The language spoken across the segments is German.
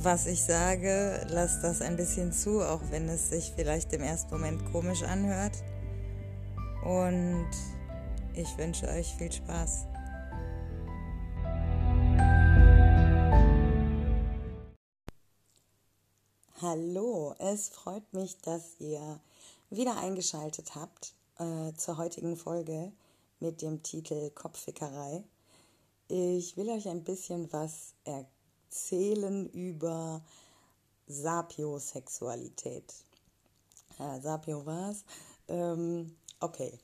was ich sage, lasst das ein bisschen zu, auch wenn es sich vielleicht im ersten Moment komisch anhört. Und ich wünsche euch viel Spaß. Hallo, es freut mich, dass ihr wieder eingeschaltet habt äh, zur heutigen Folge mit dem Titel Kopffickerei. Ich will euch ein bisschen was erklären erzählen über Sapiosexualität. Ja, Sapio war's. Ähm, okay.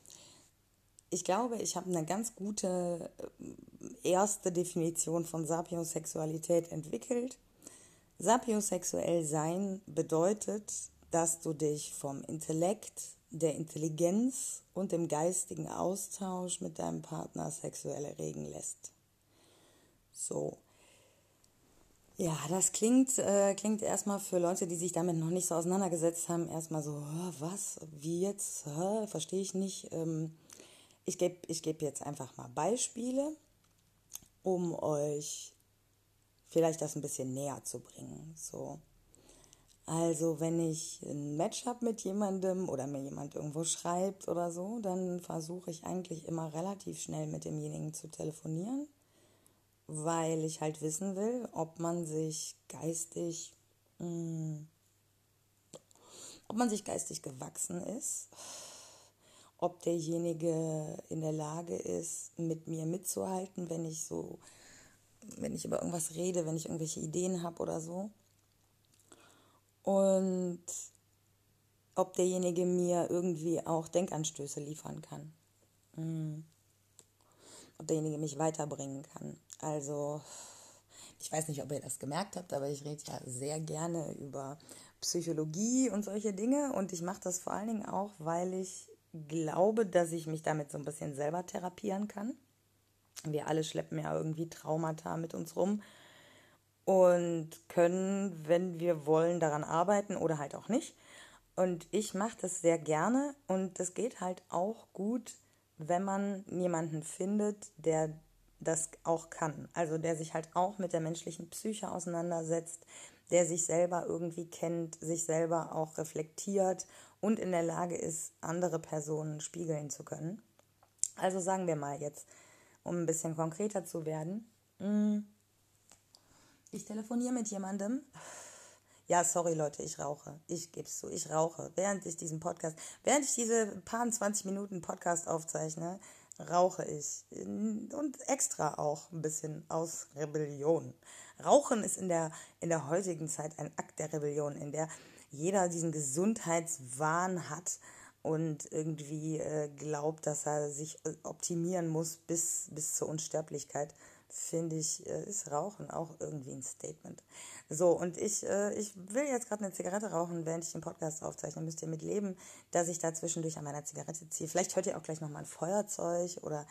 Ich glaube, ich habe eine ganz gute äh, erste Definition von Sapiosexualität entwickelt. Sapiosexuell sein bedeutet, dass du dich vom Intellekt, der Intelligenz und dem geistigen Austausch mit deinem Partner sexuell erregen lässt. So, ja, das klingt, äh, klingt erstmal für Leute, die sich damit noch nicht so auseinandergesetzt haben, erstmal so, was, wie jetzt, verstehe ich nicht. Ähm, ich gebe ich geb jetzt einfach mal Beispiele, um euch vielleicht das ein bisschen näher zu bringen. So. Also wenn ich ein Match habe mit jemandem oder mir jemand irgendwo schreibt oder so, dann versuche ich eigentlich immer relativ schnell mit demjenigen zu telefonieren weil ich halt wissen will, ob man sich geistig, mh, hm, ob man sich geistig gewachsen ist, ob derjenige in der Lage ist, mit mir mitzuhalten, wenn ich so, wenn ich über irgendwas rede, wenn ich irgendwelche Ideen habe oder so. Und ob derjenige mir irgendwie auch Denkanstöße liefern kann. Mhm. Ob derjenige mich weiterbringen kann. Also, ich weiß nicht, ob ihr das gemerkt habt, aber ich rede ja sehr gerne über Psychologie und solche Dinge. Und ich mache das vor allen Dingen auch, weil ich glaube, dass ich mich damit so ein bisschen selber therapieren kann. Wir alle schleppen ja irgendwie Traumata mit uns rum und können, wenn wir wollen, daran arbeiten oder halt auch nicht. Und ich mache das sehr gerne und das geht halt auch gut, wenn man jemanden findet, der das auch kann. Also der sich halt auch mit der menschlichen Psyche auseinandersetzt, der sich selber irgendwie kennt, sich selber auch reflektiert und in der Lage ist, andere Personen spiegeln zu können. Also sagen wir mal jetzt, um ein bisschen konkreter zu werden. Hm, ich telefoniere mit jemandem. Ja, sorry Leute, ich rauche. Ich gebe es zu, ich rauche. Während ich diesen Podcast, während ich diese paar 20 Minuten Podcast aufzeichne, rauche ich. Und extra auch ein bisschen aus Rebellion. Rauchen ist in der, in der heutigen Zeit ein Akt der Rebellion, in der jeder diesen Gesundheitswahn hat und irgendwie äh, glaubt, dass er sich optimieren muss bis, bis zur Unsterblichkeit finde ich, äh, ist Rauchen auch irgendwie ein Statement. So, und ich, äh, ich will jetzt gerade eine Zigarette rauchen, während ich den Podcast aufzeichne. Müsst ihr mit leben, dass ich da zwischendurch an meiner Zigarette ziehe. Vielleicht hört ihr auch gleich nochmal ein Feuerzeug oder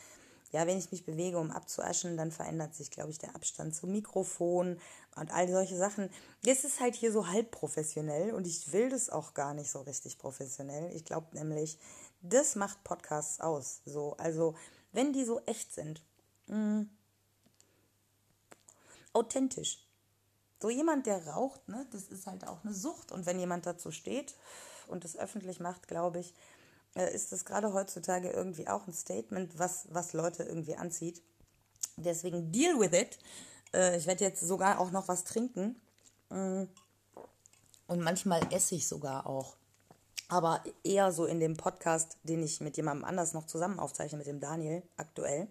ja, wenn ich mich bewege, um abzuaschen, dann verändert sich, glaube ich, der Abstand zum Mikrofon und all solche Sachen. Das ist halt hier so halb professionell und ich will das auch gar nicht so richtig professionell. Ich glaube nämlich, das macht Podcasts aus. So, also, wenn die so echt sind, mh, mm, authentisch. So jemand, der raucht, ne, das ist halt auch eine Sucht. Und wenn jemand dazu steht und das öffentlich macht, glaube ich, äh, ist das gerade heutzutage irgendwie auch ein Statement, was, was Leute irgendwie anzieht. Deswegen deal with it. Äh, ich werde jetzt sogar auch noch was trinken. Mm. Und manchmal esse ich sogar auch. Aber eher so in dem Podcast, den ich mit jemandem anders noch zusammen aufzeichne, mit dem Daniel aktuell.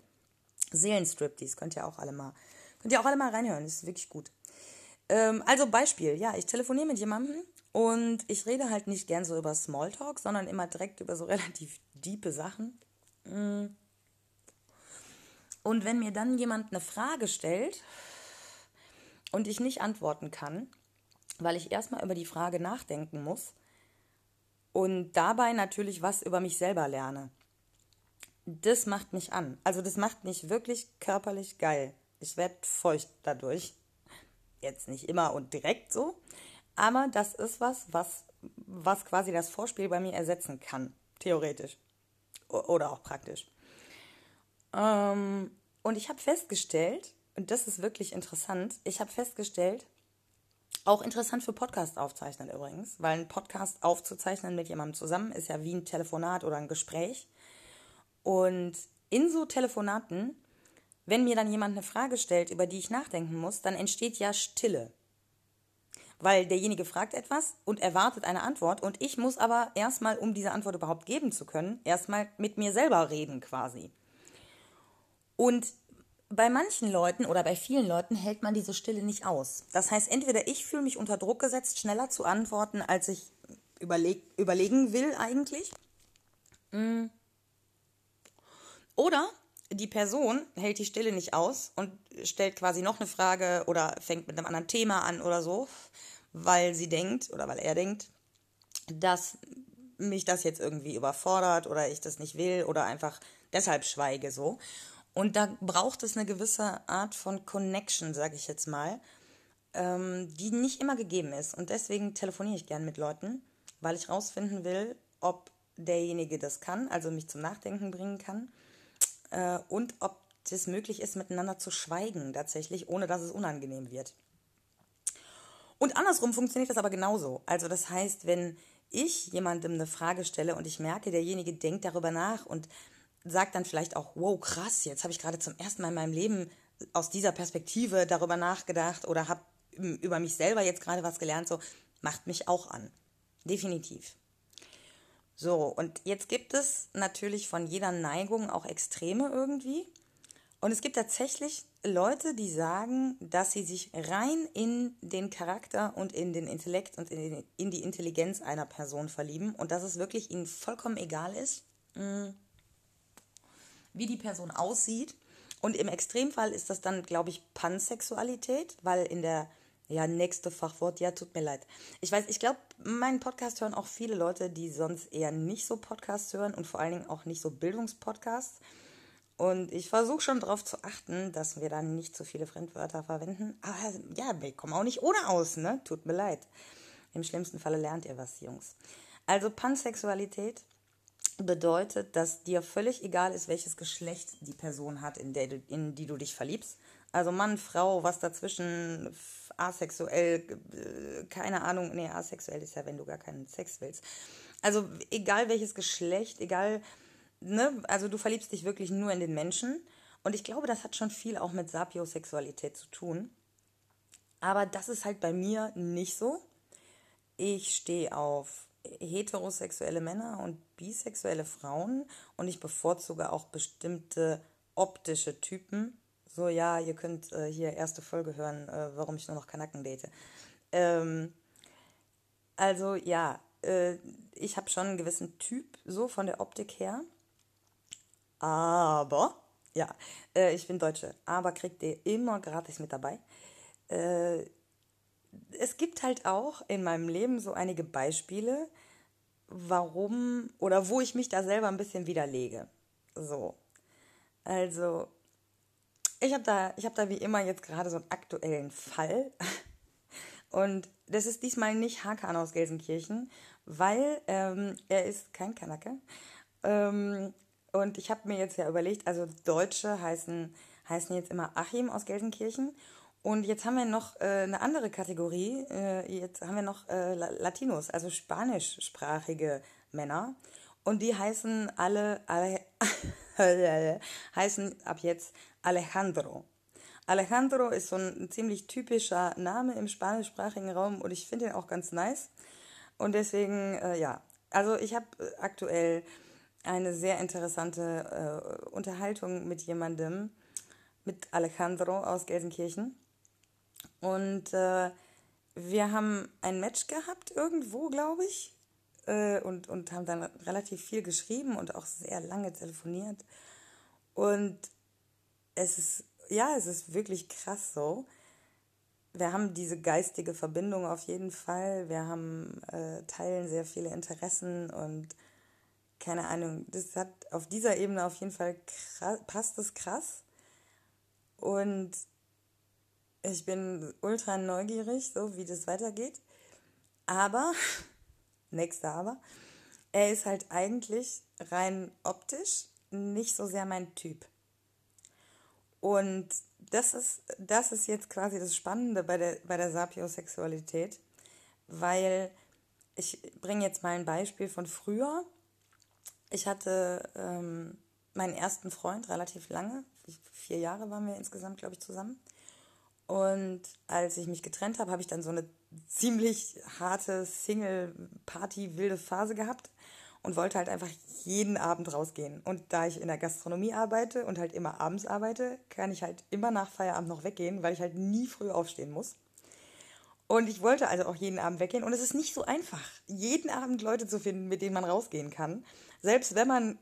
Seelenstrip, dies könnt ihr auch alle mal Könnt ihr auch alle mal reinhören, das ist wirklich gut. Ähm, also Beispiel, ja, ich telefoniere mit jemandem und ich rede halt nicht gern so über Smalltalk, sondern immer direkt über so relativ diepe Sachen. Mm. Und wenn mir dann jemand eine Frage stellt und ich nicht antworten kann, weil ich erstmal über die Frage nachdenken muss, und dabei natürlich was über mich selber lerne. Das macht mich an. Also das macht mich wirklich körperlich geil. Ich werde feucht dadurch. Jetzt nicht immer und direkt so, aber das ist was, was, was quasi das Vorspiel bei mir ersetzen kann, theoretisch oder auch praktisch. Ähm, und ich habe festgestellt, und das ist wirklich interessant, ich habe festgestellt, auch interessant für Podcast aufzeichnen übrigens, weil ein Podcast aufzuzeichnen mit jemandem zusammen ist ja wie ein Telefonat oder ein Gespräch. Und in so Telefonaten, wenn mir dann jemand eine Frage stellt, über die ich nachdenken muss, dann entsteht ja Stille. Weil derjenige fragt etwas und erwartet eine Antwort und ich muss aber erstmal, um diese Antwort überhaupt geben zu können, erstmal mit mir selber reden quasi. Und bei manchen Leuten oder bei vielen Leuten hält man diese Stille nicht aus. Das heißt, entweder ich fühle mich unter Druck gesetzt, schneller zu antworten, als ich überleg überlegen will eigentlich. Mm. Oder die Person hält die Stille nicht aus und stellt quasi noch eine Frage oder fängt mit einem anderen Thema an oder so, weil sie denkt oder weil er denkt, dass mich das jetzt irgendwie überfordert oder ich das nicht will oder einfach deshalb schweige so. Und da braucht es eine gewisse Art von Connection, sage ich jetzt mal, ähm, die nicht immer gegeben ist. Und deswegen telefoniere ich gern mit Leuten, weil ich rausfinden will, ob derjenige das kann, also mich zum Nachdenken bringen kann, äh, und ob es möglich ist, miteinander zu schweigen tatsächlich, ohne dass es unangenehm wird. Und andersrum funktioniert das aber genauso. Also das heißt, wenn ich jemandem eine Frage stelle und ich merke, derjenige denkt darüber nach und sagt dann vielleicht auch, wow, krass, jetzt habe ich gerade zum ersten Mal in meinem Leben aus dieser Perspektive darüber nachgedacht oder habe über mich selber jetzt gerade was gelernt, so macht mich auch an. Definitiv. So, und jetzt gibt es natürlich von jeder Neigung auch Extreme irgendwie. Und es gibt tatsächlich Leute, die sagen, dass sie sich rein in den Charakter und in den Intellekt und in, die Intelligenz einer Person verlieben und dass es wirklich ihnen vollkommen egal ist, hm, wie die Person aussieht. Und im Extremfall ist das dann, glaube ich, Pansexualität, weil in der, ja, nächste Fachwort, ja, tut mir leid. Ich weiß, ich glaube, meinen Podcast hören auch viele Leute, die sonst eher nicht so Podcasts hören und vor allen Dingen auch nicht so Bildungspodcasts. Und ich versuche schon darauf zu achten, dass wir dann nicht zu viele Fremdwörter verwenden. Aber ja, wir kommen auch nicht ohne aus, ne? Tut mir leid. Im schlimmsten Falle lernt ihr was, Jungs. Also Pansexualität bedeutet, dass dir völlig egal ist, welches Geschlecht die Person hat, in, der du, in die du dich verliebst. Also Mann, Frau, was dazwischen, asexuell, äh, keine Ahnung, nee, asexuell ist ja, wenn du gar keinen Sex willst. Also egal welches Geschlecht, egal, ne, also du verliebst dich wirklich nur in den Menschen. Und ich glaube, das hat schon viel auch mit Sapiosexualität zu tun. Aber das ist halt bei mir nicht so. Ich stehe auf heterosexuelle Männer und bisexuelle Frauen und ich bevorzuge auch bestimmte optische Typen. So, ja, ihr könnt äh, hier erste Folge hören, äh, warum ich nur noch Kanaken date. Ähm, also ja, äh, ich habe schon einen gewissen Typ, so von der Optik her. Aber, ja, äh, ich bin Deutsche, aber kriegt ihr immer gratis mit dabei. Äh, es gibt halt auch in meinem Leben so einige Beispiele, warum oder wo ich mich da selber ein bisschen widerlege. So. Also, ich habe da, hab da wie immer jetzt gerade so einen aktuellen Fall. Und das ist diesmal nicht Hakan aus Gelsenkirchen, weil ähm, er ist kein Kanake. Ähm, und ich habe mir jetzt ja überlegt, also Deutsche heißen, heißen jetzt immer Achim aus Gelsenkirchen und jetzt haben wir noch äh, eine andere Kategorie. Äh, jetzt haben wir noch äh, Latinos, also spanischsprachige Männer. Und die heißen alle, alle heißen ab jetzt Alejandro. Alejandro ist so ein ziemlich typischer Name im spanischsprachigen Raum und ich finde ihn auch ganz nice. Und deswegen, äh, ja, also ich habe aktuell eine sehr interessante äh, Unterhaltung mit jemandem, mit Alejandro aus Gelsenkirchen. Und äh, wir haben ein Match gehabt irgendwo, glaube ich. Äh, und, und haben dann relativ viel geschrieben und auch sehr lange telefoniert. Und es ist, ja, es ist wirklich krass so. wir haben diese geistige Verbindung auf jeden Fall. Wir haben äh, teilen sehr viele Interessen und keine Ahnung, das hat auf dieser Ebene auf jeden Fall krass, passt es krass. Und ich bin ultra neugierig, so wie das weitergeht. Aber, nächster Aber, er ist halt eigentlich rein optisch nicht so sehr mein Typ. Und das ist, das ist jetzt quasi das Spannende bei der, bei der Sapiosexualität, weil ich bringe jetzt mal ein Beispiel von früher. Ich hatte ähm, meinen ersten Freund relativ lange, vier Jahre waren wir insgesamt, glaube ich, zusammen. Und als ich mich getrennt habe, habe ich dann so eine ziemlich harte Single-Party-wilde Phase gehabt und wollte halt einfach jeden Abend rausgehen. Und da ich in der Gastronomie arbeite und halt immer abends arbeite, kann ich halt immer nach Feierabend noch weggehen, weil ich halt nie früh aufstehen muss. Und ich wollte also auch jeden Abend weggehen. Und es ist nicht so einfach, jeden Abend Leute zu finden, mit denen man rausgehen kann. Selbst wenn man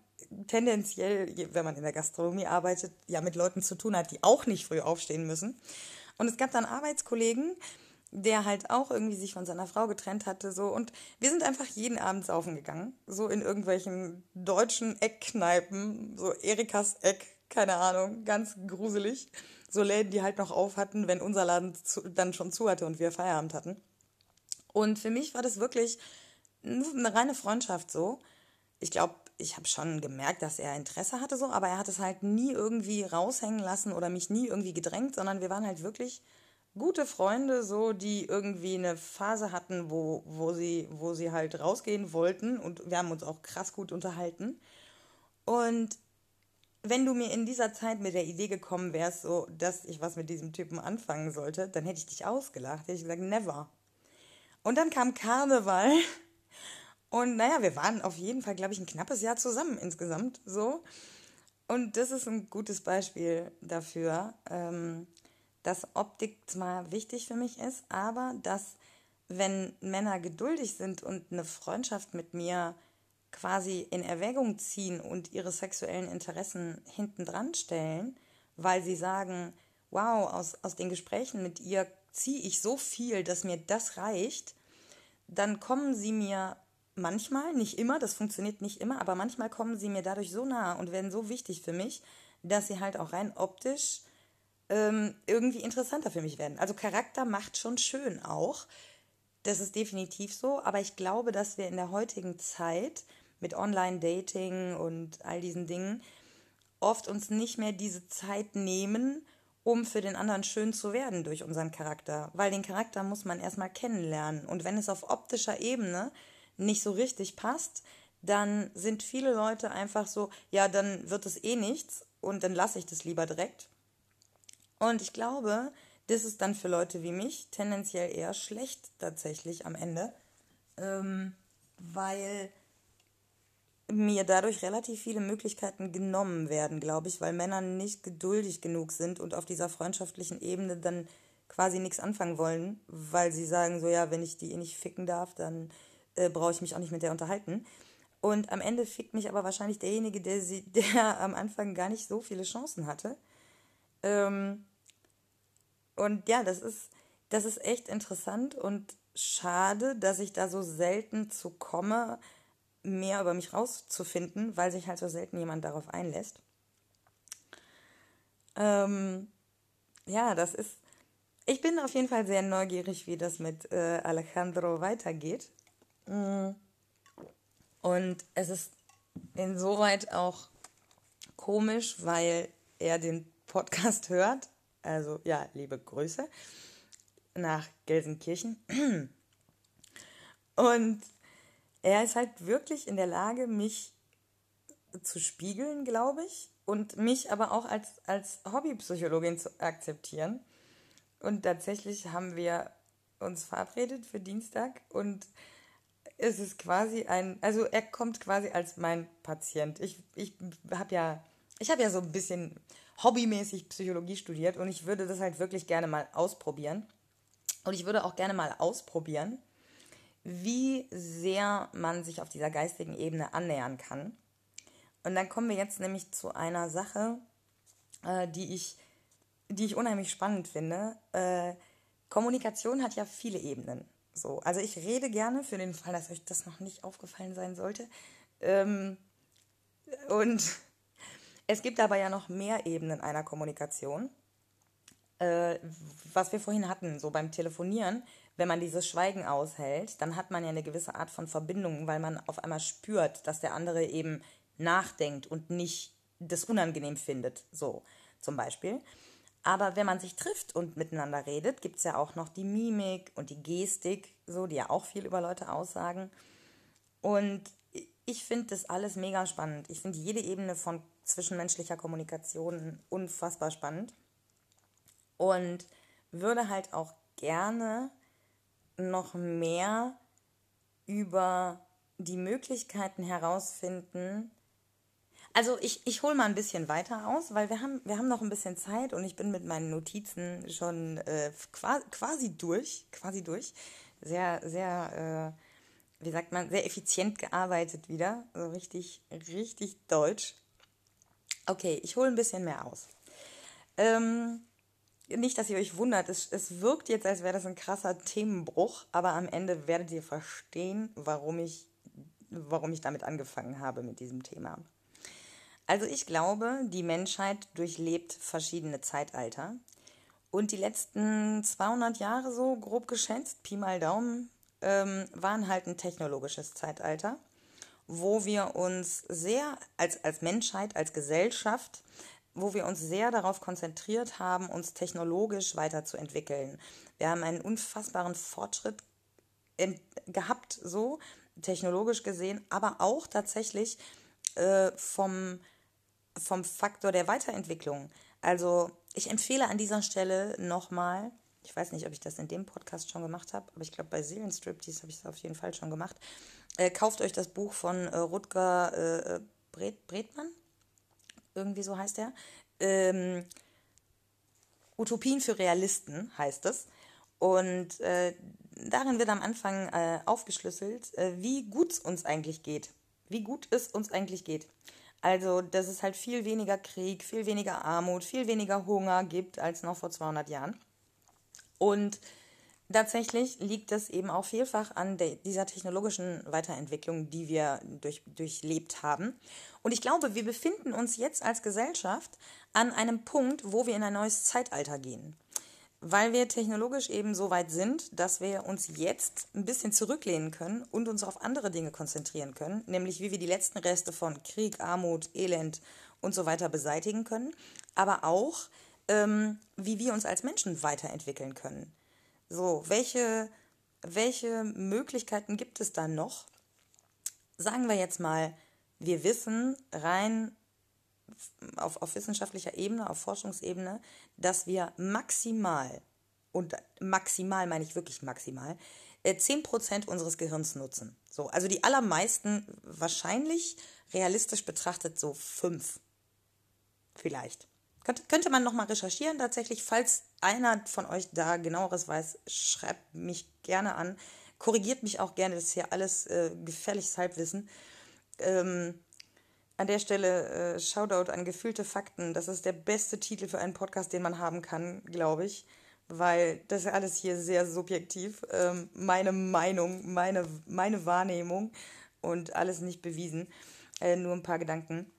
tendenziell, wenn man in der Gastronomie arbeitet, ja mit Leuten zu tun hat, die auch nicht früh aufstehen müssen. Und es gab dann Arbeitskollegen, der halt auch irgendwie sich von seiner Frau getrennt hatte, so. Und wir sind einfach jeden Abend saufen gegangen, so in irgendwelchen deutschen Eckkneipen, so Erikas Eck, keine Ahnung, ganz gruselig. So Läden, die halt noch auf hatten, wenn unser Laden zu, dann schon zu hatte und wir Feierabend hatten. Und für mich war das wirklich eine reine Freundschaft so. Ich glaube, ich habe schon gemerkt, dass er Interesse hatte so, aber er hat es halt nie irgendwie raushängen lassen oder mich nie irgendwie gedrängt, sondern wir waren halt wirklich gute Freunde, so, die irgendwie eine Phase hatten, wo, wo, sie, wo sie halt rausgehen wollten und wir haben uns auch krass gut unterhalten. Und wenn du mir in dieser Zeit mit der Idee gekommen wärst, so, dass ich was mit diesem Typen anfangen sollte, dann hätte ich dich ausgelacht. Hätte ich gesagt, never. Und dann kam Karneval. Und naja, wir waren auf jeden Fall, glaube ich, ein knappes Jahr zusammen insgesamt. So. Und das ist ein gutes Beispiel dafür, ähm, dass Optik zwar wichtig für mich ist, aber dass wenn Männer geduldig sind und eine Freundschaft mit mir quasi in Erwägung ziehen und ihre sexuellen Interessen hinten dran stellen, weil sie sagen, wow, aus, aus den Gesprächen mit ihr ziehe ich so viel, dass mir das reicht, dann kommen sie mir manchmal, nicht immer, das funktioniert nicht immer, aber manchmal kommen sie mir dadurch so nah und werden so wichtig für mich, dass sie halt auch rein optisch ähm, irgendwie interessanter für mich werden. Also Charakter macht schon schön auch. Das ist definitiv so, aber ich glaube, dass wir in der heutigen Zeit mit Online-Dating und all diesen Dingen oft uns nicht mehr diese Zeit nehmen, um für den anderen schön zu werden durch unseren Charakter. Weil den Charakter muss man erstmal kennenlernen. Und wenn es auf optischer Ebene nicht so richtig passt, dann sind viele Leute einfach so, ja, dann wird es eh nichts und dann lasse ich das lieber direkt. Und ich glaube, das ist dann für Leute wie mich tendenziell eher schlecht tatsächlich am Ende, ähm, weil mir dadurch relativ viele Möglichkeiten genommen werden, glaube ich, weil Männer nicht geduldig genug sind und auf dieser freundschaftlichen Ebene dann quasi nichts anfangen wollen, weil sie sagen so, ja, wenn ich die eh nicht ficken darf, dann äh, brauche ich mich auch nicht mit der unterhalten. Und am Ende fickt mich aber wahrscheinlich derjenige, der, sie, der am Anfang gar nicht so viele Chancen hatte. Ähm, und ja, das ist, das ist echt interessant und schade, dass ich da so selten zu komme, mehr über mich rauszufinden, weil sich halt so selten jemand darauf einlässt. Ähm, ja, das ist. Ich bin auf jeden Fall sehr neugierig, wie das mit äh, Alejandro weitergeht. Mm. Und es ist insoweit auch komisch, weil er den Podcast hört also ja, liebe Grüße nach Gelsenkirchen. Und er ist halt wirklich in der Lage, mich zu spiegeln, glaube ich, und mich aber auch als, als Hobbypsychologin zu akzeptieren. Und tatsächlich haben wir uns verabredet für Dienstag und es ist quasi ein, also er kommt quasi als mein Patient. Ich, ich habe ja, ich habe ja so ein bisschen hobbymäßig Psychologie studiert und ich würde das halt wirklich gerne mal ausprobieren. Und ich würde auch gerne mal ausprobieren, wie sehr man sich auf dieser geistigen Ebene annähern kann. Und dann kommen wir jetzt nämlich zu einer Sache, äh, die, ich, die ich unheimlich spannend finde. Äh, Kommunikation hat ja viele Ebenen. So, also ich rede gerne für den Fall, dass euch das noch nicht aufgefallen sein sollte. Ähm, und es gibt aber ja noch mehr Ebenen einer Kommunikation. Äh, was wir vorhin hatten, so beim Telefonieren, wenn man dieses Schweigen aushält, dann hat man ja eine gewisse Art von Verbindung, weil man auf einmal spürt, dass der andere eben nachdenkt und nicht das unangenehm findet, so zum Beispiel. Aber wenn man sich trifft und miteinander redet, gibt es ja auch noch die Mimik und die Gestik, so, die ja auch viel über Leute aussagen. Und ich finde das alles mega spannend. Ich finde jede Ebene von zwischenmenschlicher Kommunikation unfassbar spannend. Und würde halt auch gerne noch mehr über die Möglichkeiten herausfinden, also ich, ich hole mal ein bisschen weiter aus, weil wir haben, wir haben noch ein bisschen Zeit und ich bin mit meinen Notizen schon äh, quasi, quasi durch, quasi durch. Sehr, sehr, äh, wie sagt man, sehr effizient gearbeitet wieder. So also richtig, richtig deutsch. Okay, ich hole ein bisschen mehr aus. Ähm, nicht, dass ihr euch wundert, es, es wirkt jetzt, als wäre das ein krasser Themenbruch, aber am Ende werdet ihr verstehen, warum ich, warum ich damit angefangen habe mit diesem Thema. Also ich glaube, die Menschheit durchlebt verschiedene Zeitalter. Und die letzten 200 Jahre so grob geschätzt, Pi mal Daumen, ähm, waren halt ein technologisches Zeitalter, wo wir uns sehr als, als Menschheit, als Gesellschaft, wo wir uns sehr darauf konzentriert haben, uns technologisch weiterzuentwickeln. Wir haben einen unfassbaren Fortschritt gehabt, so technologisch gesehen, aber auch tatsächlich äh, vom vom Faktor der Weiterentwicklung. Also ich empfehle an dieser Stelle nochmal, ich weiß nicht, ob ich das in dem Podcast schon gemacht habe, aber ich glaube bei Seelenstriptease habe ich es auf jeden Fall schon gemacht. Äh, kauft euch das Buch von äh, Rutger äh, Bret Bretmann, irgendwie so heißt er. Ähm, Utopien für Realisten heißt es. Und äh, darin wird am Anfang äh, aufgeschlüsselt, äh, wie gut es uns eigentlich geht. Wie gut es uns eigentlich geht. Also, dass es halt viel weniger Krieg, viel weniger Armut, viel weniger Hunger gibt als noch vor 200 Jahren. Und tatsächlich liegt es eben auch vielfach an de, dieser technologischen Weiterentwicklung, die wir durch, durchlebt haben. Und ich glaube, wir befinden uns jetzt als Gesellschaft an einem Punkt, wo wir in ein neues Zeitalter gehen weil wir technologisch eben so weit sind, dass wir uns jetzt ein bisschen zurücklehnen können und uns auf andere Dinge konzentrieren können, nämlich wie wir die letzten Reste von Krieg, Armut, Elend und so weiter beseitigen können, aber auch ähm, wie wir uns als Menschen weiterentwickeln können. So, welche, welche Möglichkeiten gibt es da noch? Sagen wir jetzt mal, wir wissen rein auf, auf wissenschaftlicher Ebene, auf Forschungsebene, dass wir maximal, und maximal meine ich wirklich maximal, 10% äh, unseres Gehirns nutzen. So, also die allermeisten wahrscheinlich realistisch betrachtet so 5. Vielleicht. Könnte, könnte man nochmal recherchieren tatsächlich. Falls einer von euch da genaueres weiß, schreibt mich gerne an. Korrigiert mich auch gerne, das ist hier alles äh, gefährliches Halbwissen. Ähm, an der Stelle äh, Shoutout an gefühlte Fakten. Das ist der beste Titel für einen Podcast, den man haben kann, glaube ich. Weil das ist alles hier sehr subjektiv. Ähm, meine Meinung, meine, meine Wahrnehmung und alles nicht bewiesen. Äh, nur ein paar Gedanken.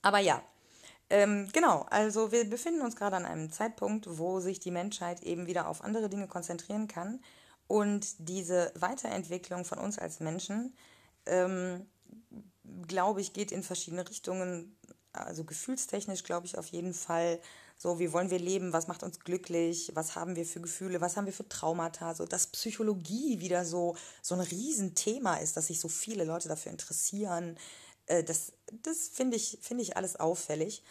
Aber ja, ähm, genau, also wir befinden uns gerade an einem Zeitpunkt, wo sich die Menschheit eben wieder auf andere Dinge konzentrieren kann und diese Weiterentwicklung von uns als Menschen ähm, glaube ich, geht in verschiedene Richtungen. Also gefühlstechnisch glaube ich auf jeden Fall. So, wie wollen wir leben? Was macht uns glücklich? Was haben wir für Gefühle? Was haben wir für Traumata? So, dass Psychologie wieder so, so ein Riesenthema ist, dass sich so viele Leute dafür interessieren. Äh, das das finde ich, finde ich alles auffällig.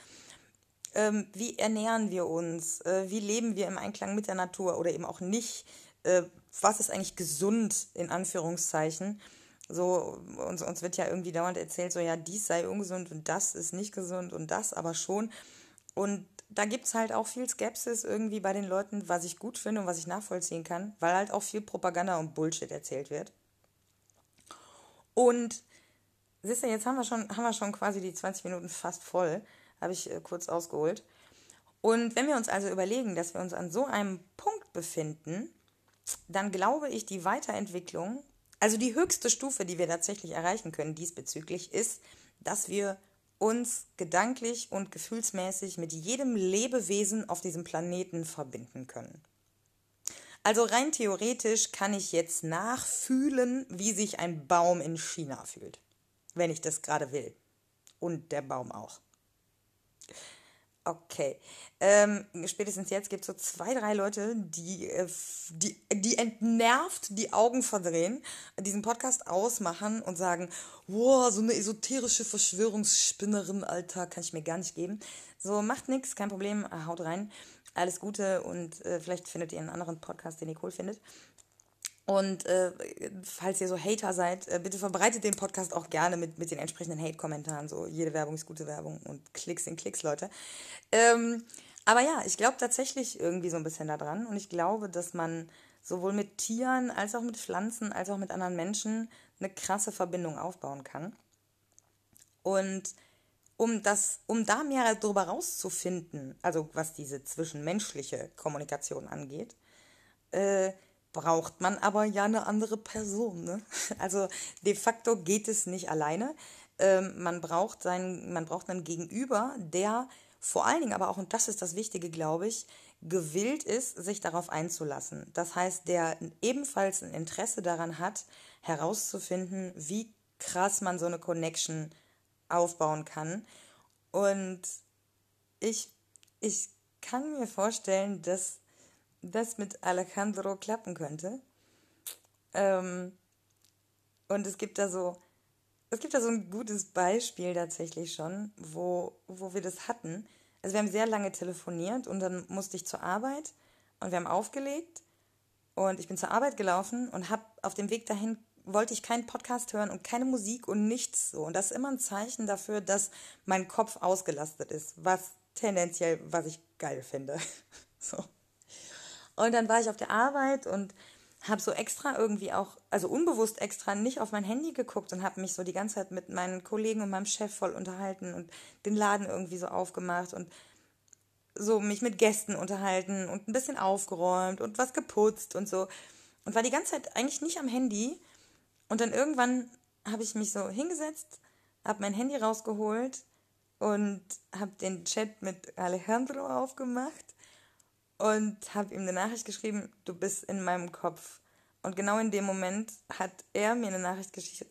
Ähm, wie ernähren wir uns? Äh, wie leben wir im Einklang mit der Natur oder eben auch nicht? Äh, was ist eigentlich gesund in Anführungszeichen? So, uns, uns wird ja irgendwie dauernd erzählt, so ja, dies sei ungesund und das ist nicht gesund und das aber schon. Und da gibt es halt auch viel Skepsis irgendwie bei den Leuten, was ich gut finde und was ich nachvollziehen kann, weil halt auch viel Propaganda und Bullshit erzählt wird. Und siehst du, jetzt haben wir schon, haben wir schon quasi die 20 Minuten fast voll, habe ich äh, kurz ausgeholt. Und wenn wir uns also überlegen, dass wir uns an so einem Punkt befinden, dann glaube ich, die Weiterentwicklung, also die höchste Stufe, die wir tatsächlich erreichen können diesbezüglich, ist, dass wir uns gedanklich und gefühlsmäßig mit jedem Lebewesen auf diesem Planeten verbinden können. Also rein theoretisch kann ich jetzt nachfühlen, wie sich ein Baum in China fühlt, wenn ich das gerade will. Und der Baum auch. Okay. Ähm, spätestens jetzt gibt es so zwei, drei Leute, die, äh, die, die entnervt die Augen verdrehen, diesen Podcast ausmachen und sagen, wow, so eine esoterische Verschwörungsspinnerin, Alter, kann ich mir gar nicht geben. So, macht nichts, kein Problem, haut rein. Alles Gute und äh, vielleicht findet ihr einen anderen Podcast, den ihr cool findet. Und äh, falls ihr so Hater seid, äh, bitte verbreitet den Podcast auch gerne mit, mit den entsprechenden Hate-Kommentaren. So, jede Werbung ist gute Werbung und Klicks sind Klicks, Leute. Ähm, aber ja, ich glaube tatsächlich irgendwie so ein bisschen daran. Und ich glaube, dass man sowohl mit Tieren als auch mit Pflanzen als auch mit anderen Menschen eine krasse Verbindung aufbauen kann. Und um das, um da mehr darüber rauszufinden, also was diese zwischenmenschliche Kommunikation angeht, äh, braucht man aber ja eine andere Person. Ne? Also de facto geht es nicht alleine. Ähm, man, braucht sein, man braucht einen Gegenüber, der vor allen Dingen aber auch, und das ist das Wichtige, glaube ich, gewillt ist, sich darauf einzulassen. Das heißt, der ebenfalls ein Interesse daran hat, herauszufinden, wie krass man so eine Connection aufbauen kann. Und ich, ich kann mir vorstellen, dass das mit Alejandro klappen könnte. Ähm, und es gibt da so, es gibt da so ein gutes Beispiel tatsächlich schon, wo, wo wir das hatten. Also wir haben sehr lange telefoniert und dann musste ich zur Arbeit und wir haben aufgelegt und ich bin zur Arbeit gelaufen und habe auf dem Weg dahin wollte ich keinen Podcast hören und keine Musik und nichts so. Und das ist immer ein Zeichen dafür, dass mein Kopf ausgelastet ist, was tendenziell, was ich geil finde. so. Und dann war ich auf der Arbeit und habe so extra irgendwie auch, also unbewusst extra nicht auf mein Handy geguckt und habe mich so die ganze Zeit mit meinen Kollegen und meinem Chef voll unterhalten und den Laden irgendwie so aufgemacht und so mich mit Gästen unterhalten und ein bisschen aufgeräumt und was geputzt und so. Und war die ganze Zeit eigentlich nicht am Handy. Und dann irgendwann habe ich mich so hingesetzt, habe mein Handy rausgeholt und habe den Chat mit Alejandro aufgemacht und habe ihm eine Nachricht geschrieben, du bist in meinem Kopf. Und genau in dem Moment hat er mir eine Nachricht gesch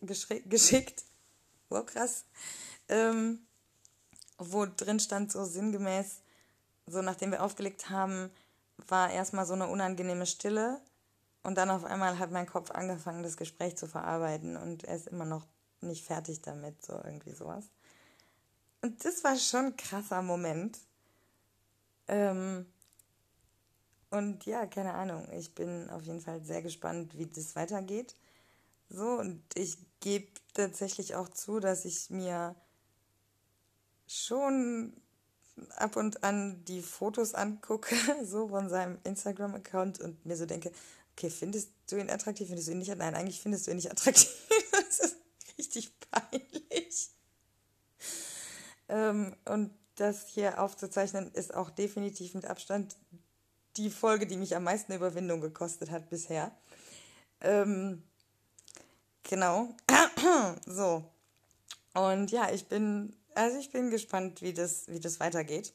geschickt, wow krass, ähm, wo drin stand so sinngemäß, so nachdem wir aufgelegt haben, war erstmal so eine unangenehme Stille und dann auf einmal hat mein Kopf angefangen, das Gespräch zu verarbeiten und er ist immer noch nicht fertig damit, so irgendwie sowas. Und das war schon ein krasser Moment. Ähm, und ja, keine Ahnung. Ich bin auf jeden Fall sehr gespannt, wie das weitergeht. So, und ich gebe tatsächlich auch zu, dass ich mir schon ab und an die Fotos angucke, so von seinem Instagram-Account und mir so denke, okay, findest du ihn attraktiv, findest du ihn nicht? Nein, eigentlich findest du ihn nicht attraktiv. das ist richtig peinlich. Ähm, und das hier aufzuzeichnen ist auch definitiv mit Abstand die Folge, die mich am meisten Überwindung gekostet hat bisher. Ähm, genau. so. Und ja, ich bin, also ich bin gespannt, wie das, wie das weitergeht.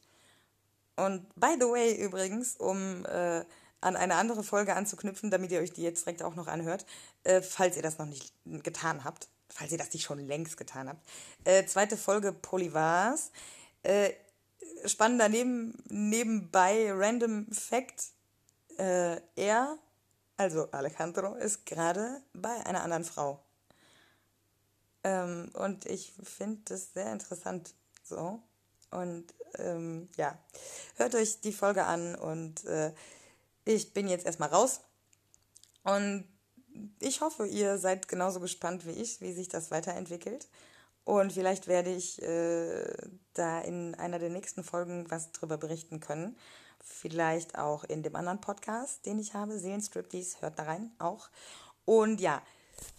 Und by the way, übrigens, um äh, an eine andere Folge anzuknüpfen, damit ihr euch die jetzt direkt auch noch anhört, äh, falls ihr das noch nicht getan habt, falls ihr das nicht schon längst getan habt. Äh, zweite Folge Polyvars. Spannender Neben, nebenbei Random Fact. Äh, er, also Alejandro, ist gerade bei einer anderen Frau. Ähm, und ich finde das sehr interessant so. Und ähm, ja, hört euch die Folge an und äh, ich bin jetzt erstmal raus. Und ich hoffe, ihr seid genauso gespannt wie ich, wie sich das weiterentwickelt. Und vielleicht werde ich äh, da in einer der nächsten Folgen was drüber berichten können. Vielleicht auch in dem anderen Podcast, den ich habe, Seelenstriptease, hört da rein auch. Und ja,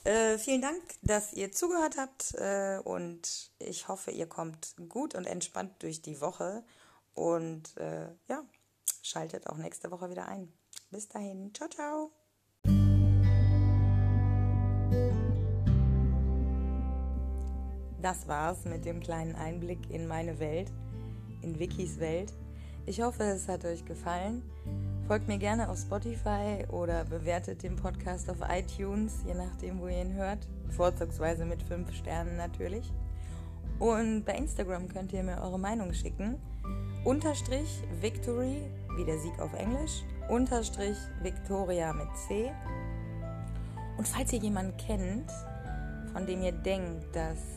äh, vielen Dank, dass ihr zugehört habt äh, und ich hoffe, ihr kommt gut und entspannt durch die Woche und äh, ja, schaltet auch nächste Woche wieder ein. Bis dahin. Ciao, ciao. Das war's mit dem kleinen Einblick in meine Welt, in Wikis Welt. Ich hoffe, es hat euch gefallen. Folgt mir gerne auf Spotify oder bewertet den Podcast auf iTunes, je nachdem, wo ihr ihn hört. Vorzugsweise mit 5 Sternen natürlich. Und bei Instagram könnt ihr mir eure Meinung schicken. Unterstrich Victory, wie der Sieg auf Englisch. Unterstrich Victoria mit C. Und falls ihr jemanden kennt, von dem ihr denkt, dass